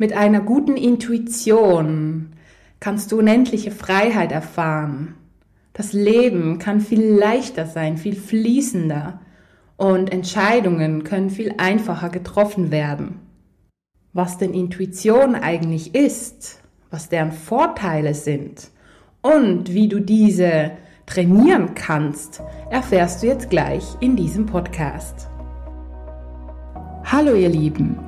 Mit einer guten Intuition kannst du unendliche Freiheit erfahren. Das Leben kann viel leichter sein, viel fließender und Entscheidungen können viel einfacher getroffen werden. Was denn Intuition eigentlich ist, was deren Vorteile sind und wie du diese trainieren kannst, erfährst du jetzt gleich in diesem Podcast. Hallo ihr Lieben,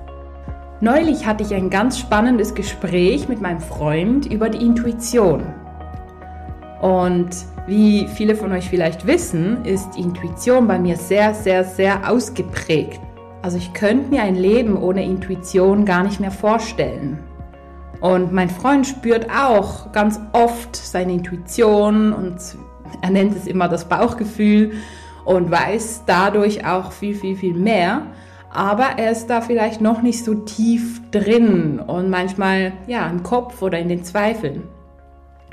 Neulich hatte ich ein ganz spannendes Gespräch mit meinem Freund über die Intuition. Und wie viele von euch vielleicht wissen, ist Intuition bei mir sehr, sehr, sehr ausgeprägt. Also ich könnte mir ein Leben ohne Intuition gar nicht mehr vorstellen. Und mein Freund spürt auch ganz oft seine Intuition und er nennt es immer das Bauchgefühl und weiß dadurch auch viel, viel, viel mehr aber er ist da vielleicht noch nicht so tief drin und manchmal ja im Kopf oder in den Zweifeln.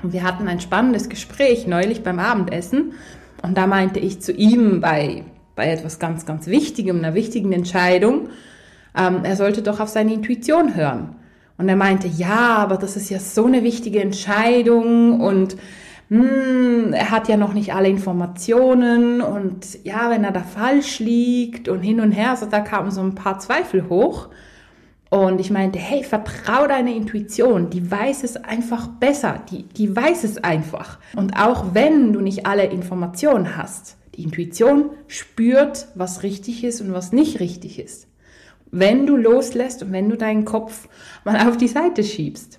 Und wir hatten ein spannendes Gespräch neulich beim Abendessen und da meinte ich zu ihm bei, bei etwas ganz, ganz Wichtigem, einer wichtigen Entscheidung, ähm, er sollte doch auf seine Intuition hören. Und er meinte, ja, aber das ist ja so eine wichtige Entscheidung und hm, er hat ja noch nicht alle Informationen und ja, wenn er da falsch liegt und hin und her, also da kamen so ein paar Zweifel hoch. Und ich meinte, hey, vertrau deine Intuition, die weiß es einfach besser, die, die weiß es einfach. Und auch wenn du nicht alle Informationen hast, die Intuition spürt, was richtig ist und was nicht richtig ist. Wenn du loslässt und wenn du deinen Kopf mal auf die Seite schiebst.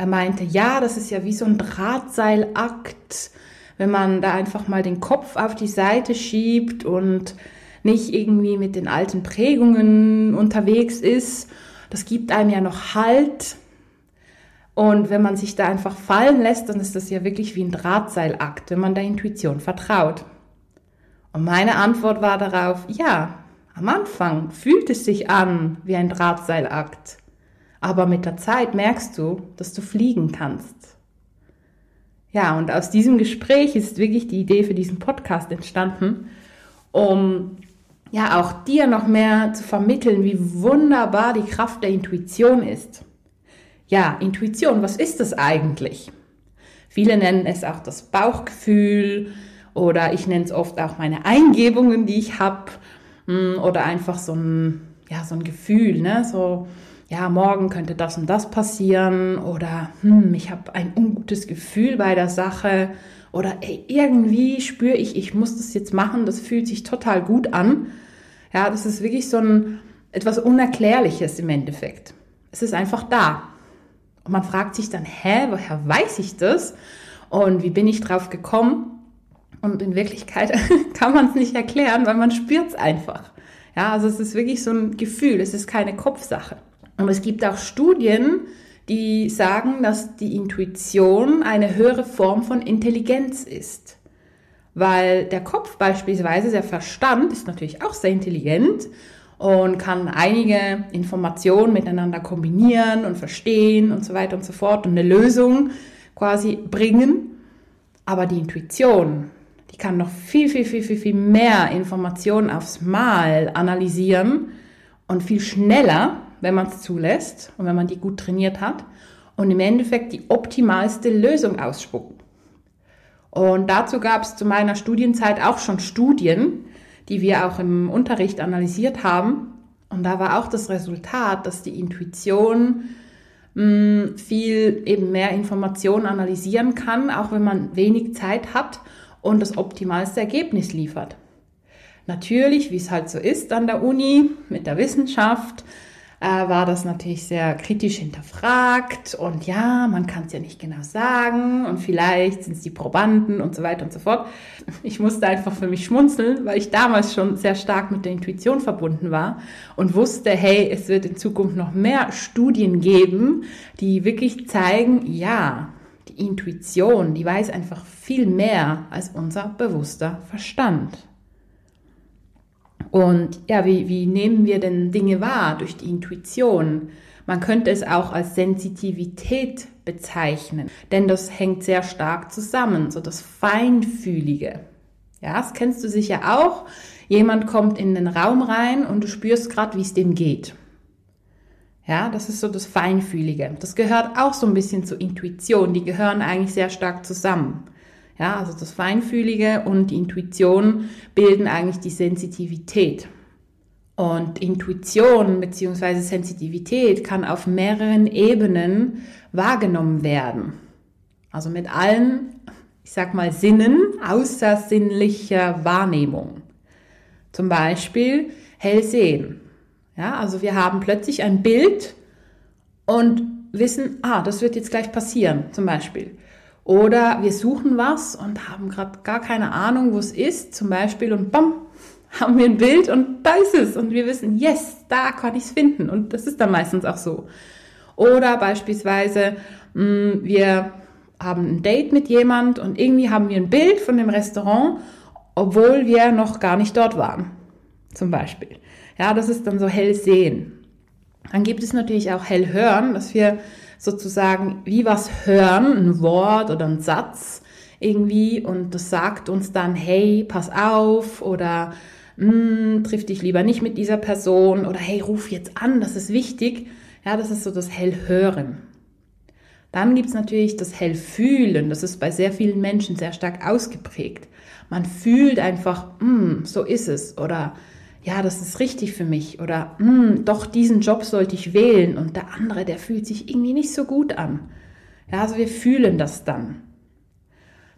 Er meinte, ja, das ist ja wie so ein Drahtseilakt, wenn man da einfach mal den Kopf auf die Seite schiebt und nicht irgendwie mit den alten Prägungen unterwegs ist. Das gibt einem ja noch Halt. Und wenn man sich da einfach fallen lässt, dann ist das ja wirklich wie ein Drahtseilakt, wenn man der Intuition vertraut. Und meine Antwort war darauf, ja, am Anfang fühlt es sich an wie ein Drahtseilakt. Aber mit der Zeit merkst du, dass du fliegen kannst. Ja, und aus diesem Gespräch ist wirklich die Idee für diesen Podcast entstanden, um ja auch dir noch mehr zu vermitteln, wie wunderbar die Kraft der Intuition ist. Ja, Intuition, was ist das eigentlich? Viele nennen es auch das Bauchgefühl oder ich nenne es oft auch meine Eingebungen, die ich habe hm, oder einfach so ein, ja, so ein Gefühl, ne? so ja, morgen könnte das und das passieren oder hm, ich habe ein ungutes Gefühl bei der Sache oder ey, irgendwie spüre ich, ich muss das jetzt machen, das fühlt sich total gut an. Ja, das ist wirklich so ein etwas Unerklärliches im Endeffekt. Es ist einfach da. Und man fragt sich dann, hä, woher weiß ich das? Und wie bin ich drauf gekommen? Und in Wirklichkeit kann man es nicht erklären, weil man spürt es einfach. Ja, also es ist wirklich so ein Gefühl, es ist keine Kopfsache. Aber es gibt auch Studien, die sagen, dass die Intuition eine höhere Form von Intelligenz ist. Weil der Kopf beispielsweise, der Verstand ist natürlich auch sehr intelligent und kann einige Informationen miteinander kombinieren und verstehen und so weiter und so fort und eine Lösung quasi bringen. Aber die Intuition, die kann noch viel, viel, viel, viel, viel mehr Informationen aufs Mal analysieren und viel schneller wenn man es zulässt und wenn man die gut trainiert hat und im Endeffekt die optimalste Lösung ausspucken. Und dazu gab es zu meiner Studienzeit auch schon Studien, die wir auch im Unterricht analysiert haben. Und da war auch das Resultat, dass die Intuition mh, hm, viel eben mehr Informationen analysieren kann, auch wenn man wenig Zeit hat und das optimalste Ergebnis liefert. Natürlich, wie es halt so ist an der Uni mit der Wissenschaft, äh, war das natürlich sehr kritisch hinterfragt und ja, man kann es ja nicht genau sagen und vielleicht sind es die Probanden und so weiter und so fort. Ich musste einfach für mich schmunzeln, weil ich damals schon sehr stark mit der Intuition verbunden war und wusste, hey, es wird in Zukunft noch mehr Studien geben, die wirklich zeigen, ja, die Intuition, die weiß einfach viel mehr als unser bewusster Verstand. Und ja, wie, wie nehmen wir denn Dinge wahr durch die Intuition? Man könnte es auch als Sensitivität bezeichnen, denn das hängt sehr stark zusammen, so das Feinfühlige. Ja, das kennst du sicher auch. Jemand kommt in den Raum rein und du spürst gerade, wie es dem geht. Ja, das ist so das Feinfühlige. Das gehört auch so ein bisschen zur Intuition. Die gehören eigentlich sehr stark zusammen. Ja, also das Feinfühlige und die Intuition bilden eigentlich die Sensitivität. Und Intuition bzw. Sensitivität kann auf mehreren Ebenen wahrgenommen werden. Also mit allen, ich sag mal, Sinnen außersinnlicher Wahrnehmung. Zum Beispiel hell sehen. Ja, also wir haben plötzlich ein Bild und wissen, ah, das wird jetzt gleich passieren, zum Beispiel. Oder wir suchen was und haben gerade gar keine Ahnung, wo es ist, zum Beispiel, und bam, haben wir ein Bild und da ist es. Und wir wissen, yes, da kann ich es finden. Und das ist dann meistens auch so. Oder beispielsweise, mh, mm, wir haben ein Date mit jemand und irgendwie haben wir ein Bild von dem Restaurant, obwohl wir noch gar nicht dort waren. Zum Beispiel. Ja, das ist dann so hell sehen. Dann gibt es natürlich auch hell hören, dass wir sozusagen wie was hören, ein Wort oder ein Satz irgendwie und das sagt uns dann, hey, pass auf oder hm, triff dich lieber nicht mit dieser Person oder hey, ruf jetzt an, das ist wichtig. Ja, das ist so das Hellhören. Dann gibt's natürlich das Hellfühlen, das ist bei sehr vielen Menschen sehr stark ausgeprägt. Man fühlt einfach, hm, so ist es oder ja, das ist richtig für mich oder hm, doch diesen Job sollte ich wählen und der andere, der fühlt sich irgendwie nicht so gut an. Ja, also wir fühlen das dann.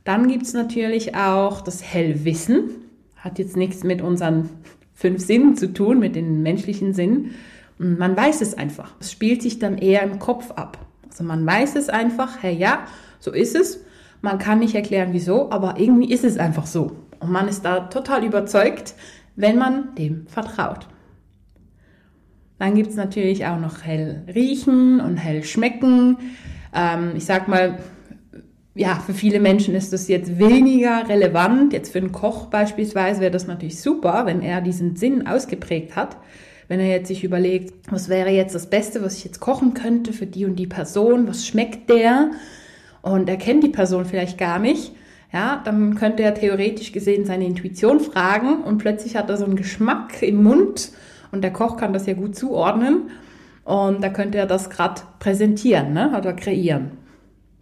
Dann gibt's natürlich auch das Hellwissen, hat jetzt nichts mit unseren fünf Sinnen zu tun, mit den menschlichen Sinnen. Man weiß es einfach. Es spielt sich dann eher im Kopf ab. Also man weiß es einfach, hey ja, so ist es. Man kann nicht erklären, wieso, aber irgendwie ist es einfach so. Und man ist da total überzeugt, wenn man dem vertraut. Dann gibt es natürlich auch noch hell riechen und hell schmecken. Ähm, ich sag mal, ja, für viele Menschen ist das jetzt weniger relevant. Jetzt für einen Koch beispielsweise wäre das natürlich super, wenn er diesen Sinn ausgeprägt hat. Wenn er jetzt sich überlegt, was wäre jetzt das Beste, was ich jetzt kochen könnte für die und die Person, was schmeckt der? Und er kennt die Person vielleicht gar nicht ja, dann könnte er theoretisch gesehen seine Intuition fragen und plötzlich hat er so einen Geschmack im Mund und der Koch kann das ja gut zuordnen und da könnte er das gerade präsentieren ne, oder kreieren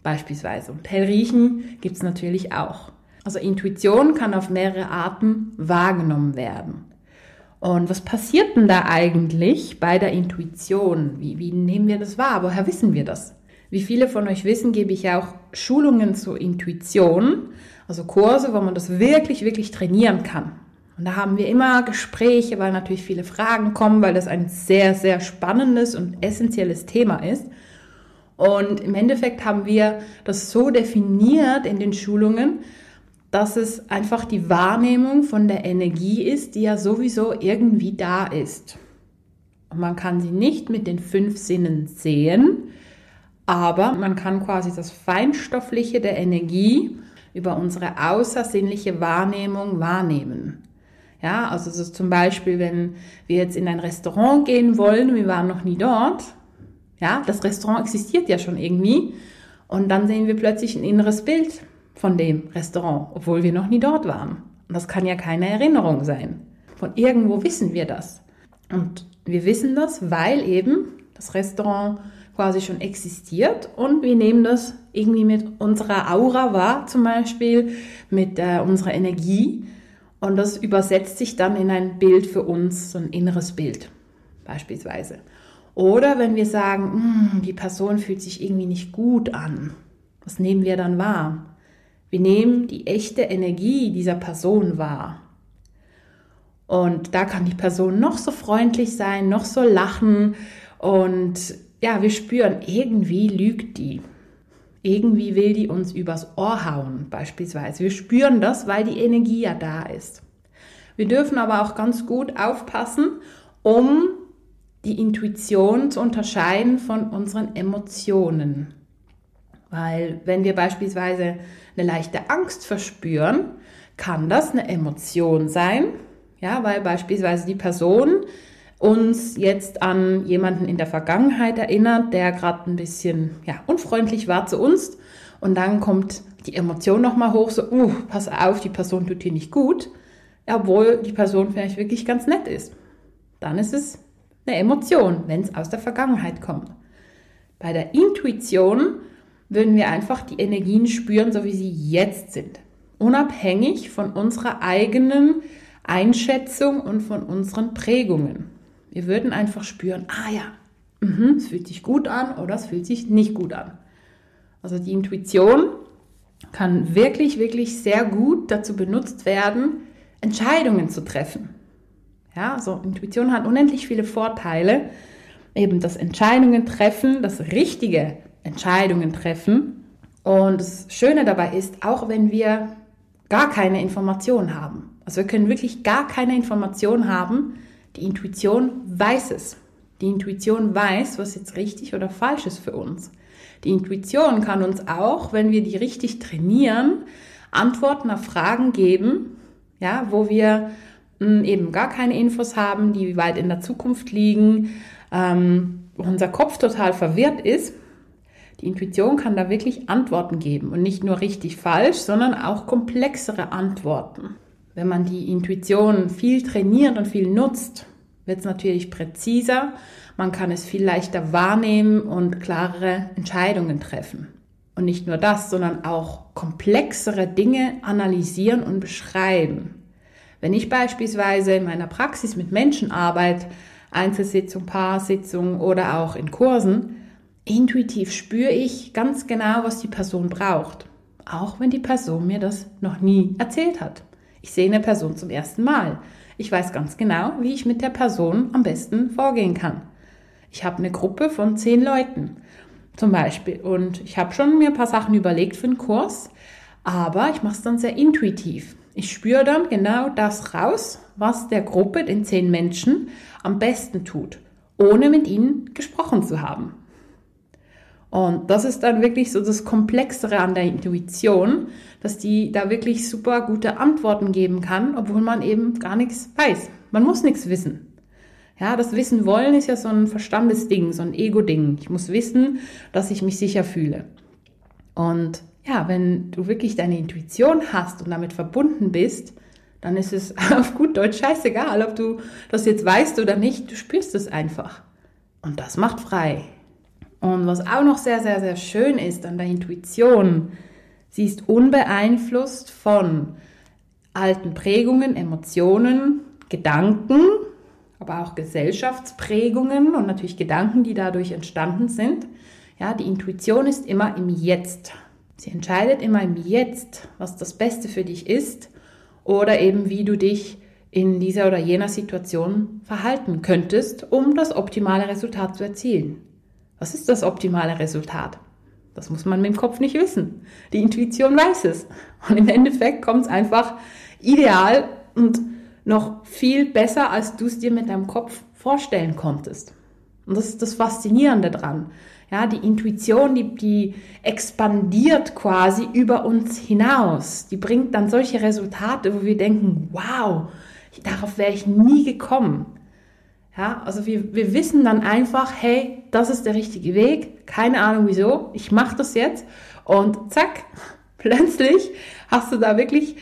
beispielsweise. Und hell riechen gibt's natürlich auch. Also Intuition kann auf mehrere Arten wahrgenommen werden. Und was passiert denn da eigentlich bei der Intuition? Wie, wie nehmen wir das wahr? Woher wissen wir das? Wie viele von euch wissen, gebe ich auch Schulungen zur Intuition, also Kurse, wo man das wirklich, wirklich trainieren kann. Und da haben wir immer Gespräche, weil natürlich viele Fragen kommen, weil das ein sehr, sehr spannendes und essentielles Thema ist. Und im Endeffekt haben wir das so definiert in den Schulungen, dass es einfach die Wahrnehmung von der Energie ist, die ja sowieso irgendwie da ist. Und man kann sie nicht mit den fünf Sinnen sehen, aber man kann quasi das Feinstoffliche der Energie über unsere außersinnliche Wahrnehmung wahrnehmen. Ja, also so zum Beispiel, wenn wir jetzt in ein Restaurant gehen wollen, wir waren noch nie dort, ja, das Restaurant existiert ja schon irgendwie und dann sehen wir plötzlich ein inneres Bild von dem Restaurant, obwohl wir noch nie dort waren. Und das kann ja keine Erinnerung sein. Von irgendwo wissen wir das. Und wir wissen das, weil eben das Restaurant quasi schon existiert und wir nehmen das irgendwie mit unserer Aura wahr, zum Beispiel mit äh, unserer Energie und das übersetzt sich dann in ein Bild für uns, so ein inneres Bild beispielsweise. Oder wenn wir sagen, hm, die Person fühlt sich irgendwie nicht gut an, was nehmen wir dann wahr? Wir nehmen die echte Energie dieser Person wahr. Und da kann die Person noch so freundlich sein, noch so lachen Und ja, wir spüren, irgendwie lügt die. Irgendwie will die uns übers Ohr hauen, beispielsweise. Wir spüren das, weil die Energie ja da ist. Wir dürfen aber auch ganz gut aufpassen, um die Intuition zu unterscheiden von unseren Emotionen. Weil wenn wir beispielsweise eine leichte Angst verspüren, kann das eine Emotion sein, ja, weil beispielsweise die Person uns jetzt an jemanden in der Vergangenheit erinnert, der gerade ein bisschen ja, unfreundlich war zu uns. Und dann kommt die Emotion nochmal hoch, so, uh, pass auf, die Person tut dir nicht gut, obwohl die Person vielleicht wirklich ganz nett ist. Dann ist es eine Emotion, wenn es aus der Vergangenheit kommt. Bei der Intuition würden wir einfach die Energien spüren, so wie sie jetzt sind. Unabhängig von unserer eigenen Einschätzung und von unseren Prägungen. Wir würden einfach spüren, ah ja, mh, es fühlt sich gut an oder es fühlt sich nicht gut an. Also die Intuition kann wirklich, wirklich sehr gut dazu benutzt werden, Entscheidungen zu treffen. Ja, also Intuition hat unendlich viele Vorteile. Eben das Entscheidungen treffen, das richtige Entscheidungen treffen. Und das Schöne dabei ist, auch wenn wir gar keine Information haben, also wir können wirklich gar keine Information haben, die Intuition weiß es. Die Intuition weiß, was jetzt richtig oder falsch ist für uns. Die Intuition kann uns auch, wenn wir die richtig trainieren, Antworten auf Fragen geben, ja, wo wir hm, eben gar keine Infos haben, die weit in der Zukunft liegen, ähm, wo unser Kopf total verwirrt ist. Die Intuition kann da wirklich Antworten geben und nicht nur richtig falsch, sondern auch komplexere Antworten. Wenn man die Intuition viel trainiert und viel nutzt, wird es natürlich präziser, man kann es viel leichter wahrnehmen und klarere Entscheidungen treffen. Und nicht nur das, sondern auch komplexere Dinge analysieren und beschreiben. Wenn ich beispielsweise in meiner Praxis mit Menschen arbeite, Einzelsitzung, Paarsitzung oder auch in Kursen, intuitiv spüre ich ganz genau, was die Person braucht. Auch wenn die Person mir das noch nie erzählt hat. Ich sehe eine Person zum ersten Mal. Ich weiß ganz genau, wie ich mit der Person am besten vorgehen kann. Ich habe eine Gruppe von zehn Leuten zum Beispiel und ich habe schon mir ein paar Sachen überlegt für den Kurs, aber ich mache es dann sehr intuitiv. Ich spüre dann genau das raus, was der Gruppe, den zehn Menschen, am besten tut, ohne mit ihnen gesprochen zu haben. Und das ist dann wirklich so das Komplexere an der Intuition, dass die da wirklich super gute Antworten geben kann, obwohl man eben gar nichts weiß. Man muss nichts wissen. Ja, das Wissen wollen ist ja so ein Verstandesding, so ein Ego-Ding. Ich muss wissen, dass ich mich sicher fühle. Und ja, wenn du wirklich deine Intuition hast und damit verbunden bist, dann ist es auf gut Deutsch scheißegal, ob du das jetzt weißt oder nicht. Du spürst es einfach. Und das macht frei. Und was auch noch sehr, sehr, sehr schön ist an der Intuition, sie ist unbeeinflusst von alten Prägungen, Emotionen, Gedanken, aber auch Gesellschaftsprägungen und natürlich Gedanken, die dadurch entstanden sind. Ja, die Intuition ist immer im Jetzt. Sie entscheidet immer im Jetzt, was das Beste für dich ist oder eben wie du dich in dieser oder jener Situation verhalten könntest, um das optimale Resultat zu erzielen. Was ist das optimale Resultat? Das muss man mit dem Kopf nicht wissen. Die Intuition weiß es. Und im Endeffekt kommt es einfach ideal und noch viel besser, als du es dir mit deinem Kopf vorstellen konntest. Und das ist das Faszinierende dran. Ja, die Intuition, die, die expandiert quasi über uns hinaus. Die bringt dann solche Resultate, wo wir denken, wow, darauf wäre ich nie gekommen. Ja, also wir, wir wissen dann einfach, hey, das ist der richtige Weg, keine Ahnung wieso, ich mache das jetzt und zack, plötzlich hast du da wirklich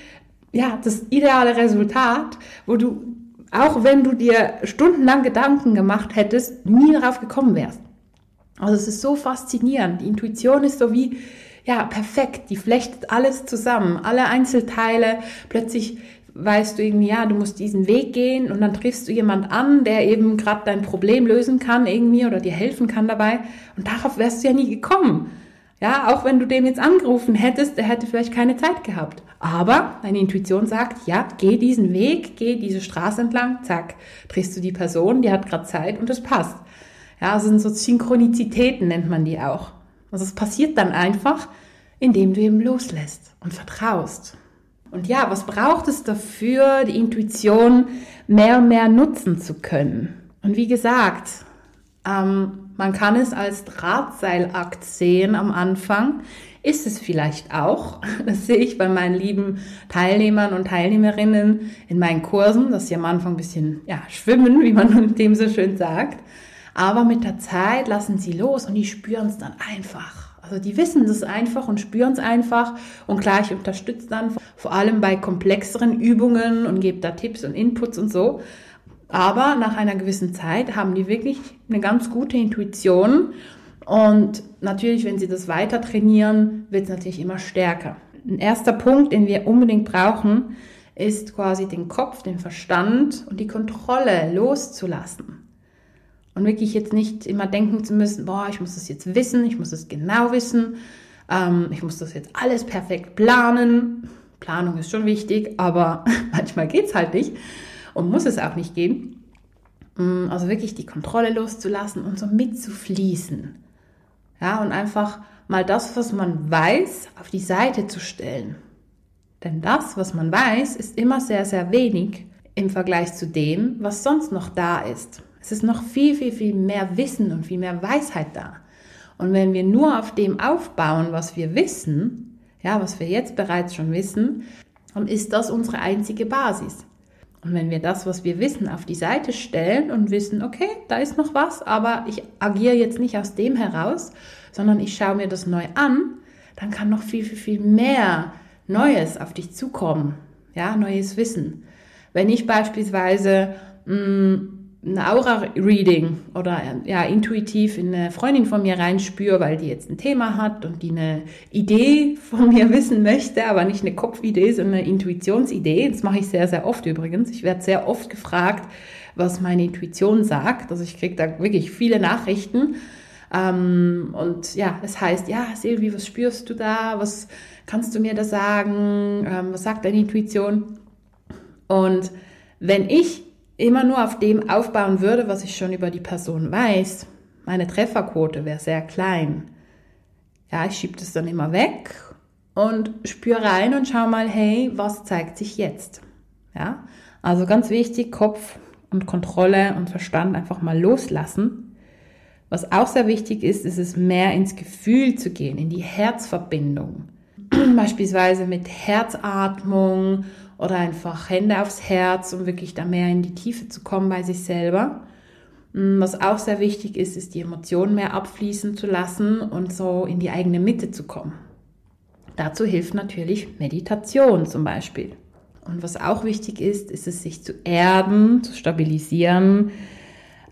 ja, das ideale Resultat, wo du, auch wenn du dir stundenlang Gedanken gemacht hättest, nie darauf gekommen wärst. Also es ist so faszinierend. Die Intuition ist so wie, ja, perfekt. Die flechtet alles zusammen. Alle Einzelteile. Plötzlich weißt du irgendwie, ja, du musst diesen Weg gehen und dann triffst du jemand an, der eben gerade dein Problem lösen kann irgendwie oder dir helfen kann dabei. Und darauf wärst du ja nie gekommen. Ja, auch wenn du dem jetzt angerufen hättest, der hätte vielleicht keine Zeit gehabt. Aber deine Intuition sagt, ja, geh diesen Weg, geh diese Straße entlang, zack, triffst du die Person, die hat gerade Zeit und es passt. Ja, sind so Synchronizitäten nennt man die auch. Also es passiert dann einfach, indem du eben loslässt und vertraust. Und ja, was braucht es dafür, die Intuition mehr und mehr nutzen zu können? Und wie gesagt, ähm, man kann es als Drahtseilakt sehen am Anfang. Ist es vielleicht auch. Das sehe ich bei meinen lieben Teilnehmern und Teilnehmerinnen in meinen Kursen, dass sie am Anfang ein bisschen ja, schwimmen, wie man dem so schön sagt. Aber mit der Zeit lassen sie los und die spüren es dann einfach. Also die wissen das einfach und spüren es einfach und klar, ich unterstütze dann vor allem bei komplexeren Übungen und gebe da Tipps und Inputs und so. Aber nach einer gewissen Zeit haben die wirklich eine ganz gute Intuition und natürlich, wenn sie das weiter trainieren, wird es natürlich immer stärker. Ein erster Punkt, den wir unbedingt brauchen, ist quasi den Kopf, den Verstand und die Kontrolle loszulassen. Und wirklich jetzt nicht immer denken zu müssen, boah, ich muss das jetzt wissen, ich muss es genau wissen, ähm, ich muss das jetzt alles perfekt planen. Planung ist schon wichtig, aber manchmal geht es halt nicht und muss es auch nicht gehen. Mm, also wirklich die Kontrolle loszulassen und so mitzufließen. Ja, und einfach mal das, was man weiß, auf die Seite zu stellen. Denn das, was man weiß, ist immer sehr, sehr wenig im Vergleich zu dem, was sonst noch da ist. Es ist noch viel, viel, viel mehr Wissen und viel mehr Weisheit da. Und wenn wir nur auf dem aufbauen, was wir wissen, ja, was wir jetzt bereits schon wissen, dann ist das unsere einzige Basis. Und wenn wir das, was wir wissen, auf die Seite stellen und wissen, okay, da ist noch was, aber ich agiere jetzt nicht aus dem heraus, sondern ich schaue mir das neu an, dann kann noch viel, viel, viel mehr Neues auf dich zukommen. Ja, neues Wissen. Wenn ich beispielsweise mh, mm, ein Aura-Reading oder ja, intuitiv in eine Freundin von mir reinspüre, weil die jetzt ein Thema hat und die eine Idee von mir wissen möchte, aber nicht eine Kopfidee, sondern eine Intuitionsidee. Das mache ich sehr, sehr oft übrigens. Ich werde sehr oft gefragt, was meine Intuition sagt. Also ich kriege da wirklich viele Nachrichten. Ähm, und ja, es heißt, ja, Silvi, was spürst du da? Was kannst du mir da sagen? Ähm, was sagt deine Intuition? Und wenn ich immer nur auf dem aufbauen würde, was ich schon über die Person weiß, meine Trefferquote wäre sehr klein. Ja, ich schiebe das dann immer weg und spüre rein und schau mal, hey, was zeigt sich jetzt? Ja, also ganz wichtig, Kopf und Kontrolle und Verstand einfach mal loslassen. Was auch sehr wichtig ist, ist es mehr ins Gefühl zu gehen, in die Herzverbindung. Beispielsweise mit Herzatmung oder einfach Hände aufs Herz, um wirklich da mehr in die Tiefe zu kommen bei sich selber. Mm, was auch sehr wichtig ist, ist die Emotionen mehr abfließen zu lassen und so in die eigene Mitte zu kommen. Dazu hilft natürlich Meditation zum Beispiel. Und was auch wichtig ist, ist es, sich zu erden, zu stabilisieren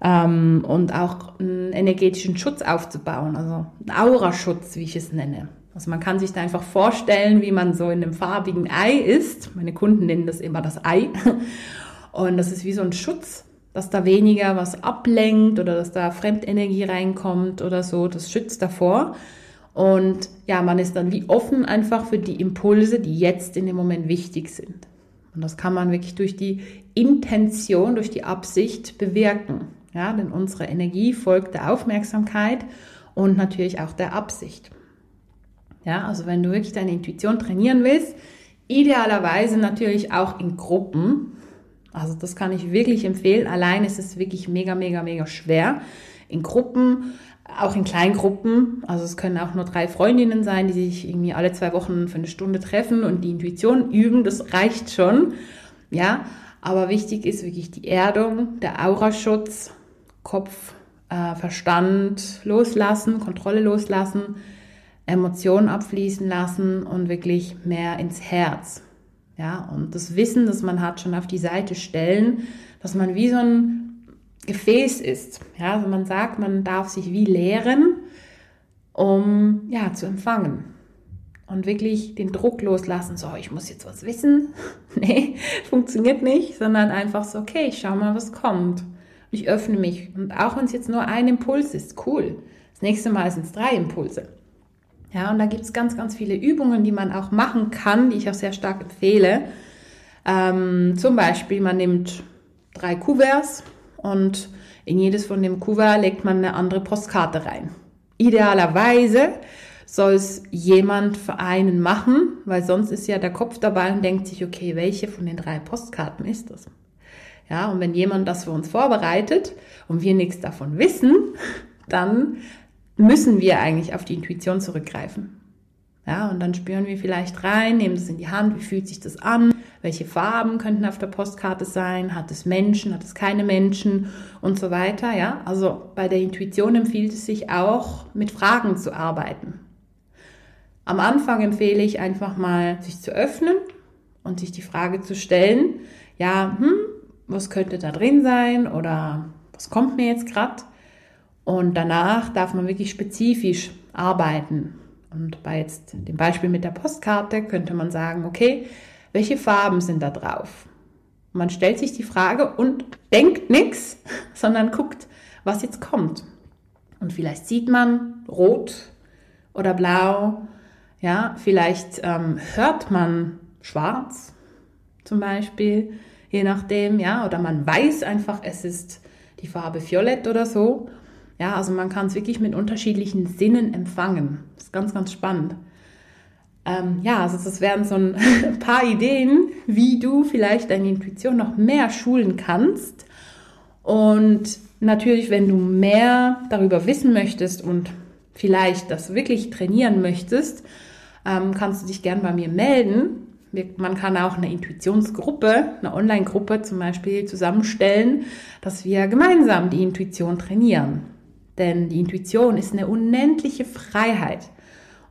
ähm, und auch einen energetischen Schutz aufzubauen, also einen Auraschutz, wie ich es nenne. Also man kann sich da einfach vorstellen, wie man so in einem farbigen Ei ist. Meine Kunden nennen das immer das Ei. Und das ist wie so ein Schutz, dass da weniger was ablenkt oder dass da Fremdenergie reinkommt oder so. Das schützt davor. Und ja, man ist dann wie offen einfach für die Impulse, die jetzt in dem Moment wichtig sind. Und das kann man wirklich durch die Intention, durch die Absicht bewirken. Ja, denn unsere Energie folgt der Aufmerksamkeit und natürlich auch der Absicht. Ja, also wenn du wirklich deine Intuition trainieren willst, idealerweise natürlich auch in Gruppen. Also das kann ich wirklich empfehlen. Allein ist es wirklich mega, mega, mega schwer. In Gruppen, auch in Kleingruppen. Also es können auch nur drei Freundinnen sein, die sich irgendwie alle zwei Wochen für eine Stunde treffen und die Intuition üben. Das reicht schon. Ja, aber wichtig ist wirklich die Erdung, der Auraschutz, Kopf, äh, Verstand loslassen, Kontrolle loslassen Emotionen abfließen lassen und wirklich mehr ins Herz. Ja, und das Wissen, das man hat, schon auf die Seite stellen, dass man wie so ein Gefäß ist. Ja, also man sagt, man darf sich wie leeren, um ja zu empfangen. Und wirklich den Druck loslassen, so, ich muss jetzt was wissen. nee, funktioniert nicht, sondern einfach so, okay, ich schau mal, was kommt. Ich öffne mich. Und auch wenn es jetzt nur ein Impuls ist, cool. Das nächste Mal sind es drei Impulse. Ja, und da gibt es ganz, ganz viele Übungen, die man auch machen kann, die ich auch sehr stark empfehle. Ähm, zum Beispiel, man nimmt drei Kuverts und in jedes von dem Kuvert legt man eine andere Postkarte rein. Idealerweise soll es jemand für einen machen, weil sonst ist ja der Kopf dabei und denkt sich, okay, welche von den drei Postkarten ist das? Ja, und wenn jemand das für uns vorbereitet und wir nichts davon wissen, dann müssen wir eigentlich auf die Intuition zurückgreifen. Ja, und dann spüren wir vielleicht rein, nehmen das in die Hand, wie fühlt sich das an, welche Farben könnten auf der Postkarte sein, hat es Menschen, hat es keine Menschen und so weiter. Ja, also bei der Intuition empfiehlt es sich auch, mit Fragen zu arbeiten. Am Anfang empfehle ich einfach mal, sich zu öffnen und sich die Frage zu stellen, ja, hm, was könnte da drin sein oder was kommt mir jetzt gerade? Und danach darf man wirklich spezifisch arbeiten. Und bei jetzt dem Beispiel mit der Postkarte könnte man sagen, okay, welche Farben sind da drauf? Man stellt sich die Frage und denkt nichts, sondern guckt, was jetzt kommt. Und vielleicht sieht man rot oder blau, ja, vielleicht ähm, hört man schwarz zum Beispiel, je nachdem, ja, oder man weiß einfach, es ist die Farbe violett oder so. Ja, also man kann es wirklich mit unterschiedlichen Sinnen empfangen. Das ist ganz, ganz spannend. Ähm, ja, also das wären so ein paar Ideen, wie du vielleicht deine Intuition noch mehr schulen kannst. Und natürlich, wenn du mehr darüber wissen möchtest und vielleicht das wirklich trainieren möchtest, ähm, kannst du dich gern bei mir melden. Man kann auch eine Intuitionsgruppe, eine Online-Gruppe zum Beispiel zusammenstellen, dass wir gemeinsam die Intuition trainieren. Denn die Intuition ist eine unendliche Freiheit.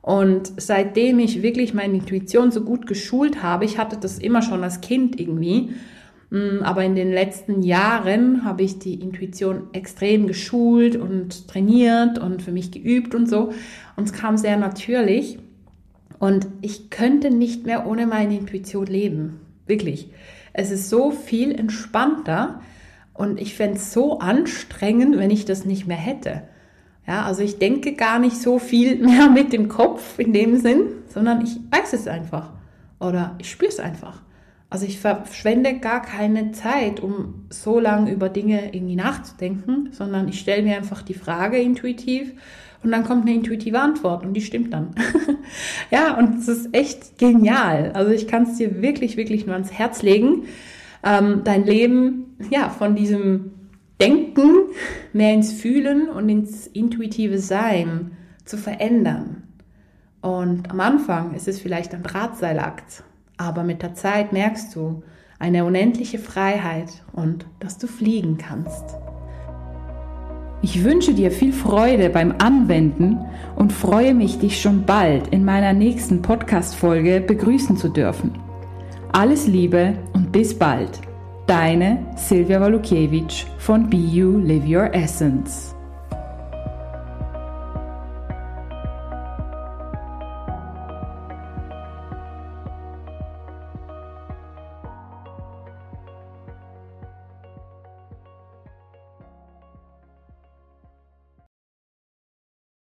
Und seitdem ich wirklich meine Intuition so gut geschult habe, ich hatte das immer schon als Kind irgendwie, mm, aber in den letzten Jahren habe ich die Intuition extrem geschult und trainiert und für mich geübt und so. Und es kam sehr natürlich. Und ich könnte nicht mehr ohne meine Intuition leben. Wirklich. Es ist so viel entspannter, und ich fände es so anstrengend, wenn ich das nicht mehr hätte. Ja, also ich denke gar nicht so viel mehr mit dem Kopf in dem Sinn, sondern ich weiß es einfach. Oder ich spüre es einfach. Also ich verschwende gar keine Zeit, um so lange über Dinge irgendwie nachzudenken, sondern ich stelle mir einfach die Frage intuitiv und dann kommt eine intuitive Antwort und die stimmt dann. ja, und es ist echt genial. Also ich kann es dir wirklich, wirklich nur ans Herz legen ähm, dein Leben ja von diesem Denken mehr ins Fühlen und ins intuitive Sein zu verändern. Und am Anfang ist es vielleicht ein Drahtseilakt, aber mit der Zeit merkst du eine unendliche Freiheit und dass du fliegen kannst. Ich wünsche dir viel Freude beim Anwenden und freue mich, dich schon bald in meiner nächsten Podcast-Folge begrüßen zu dürfen. Alles Liebe bis bald. Deine Silvia Walukiewicz von Be You Live Your Essence.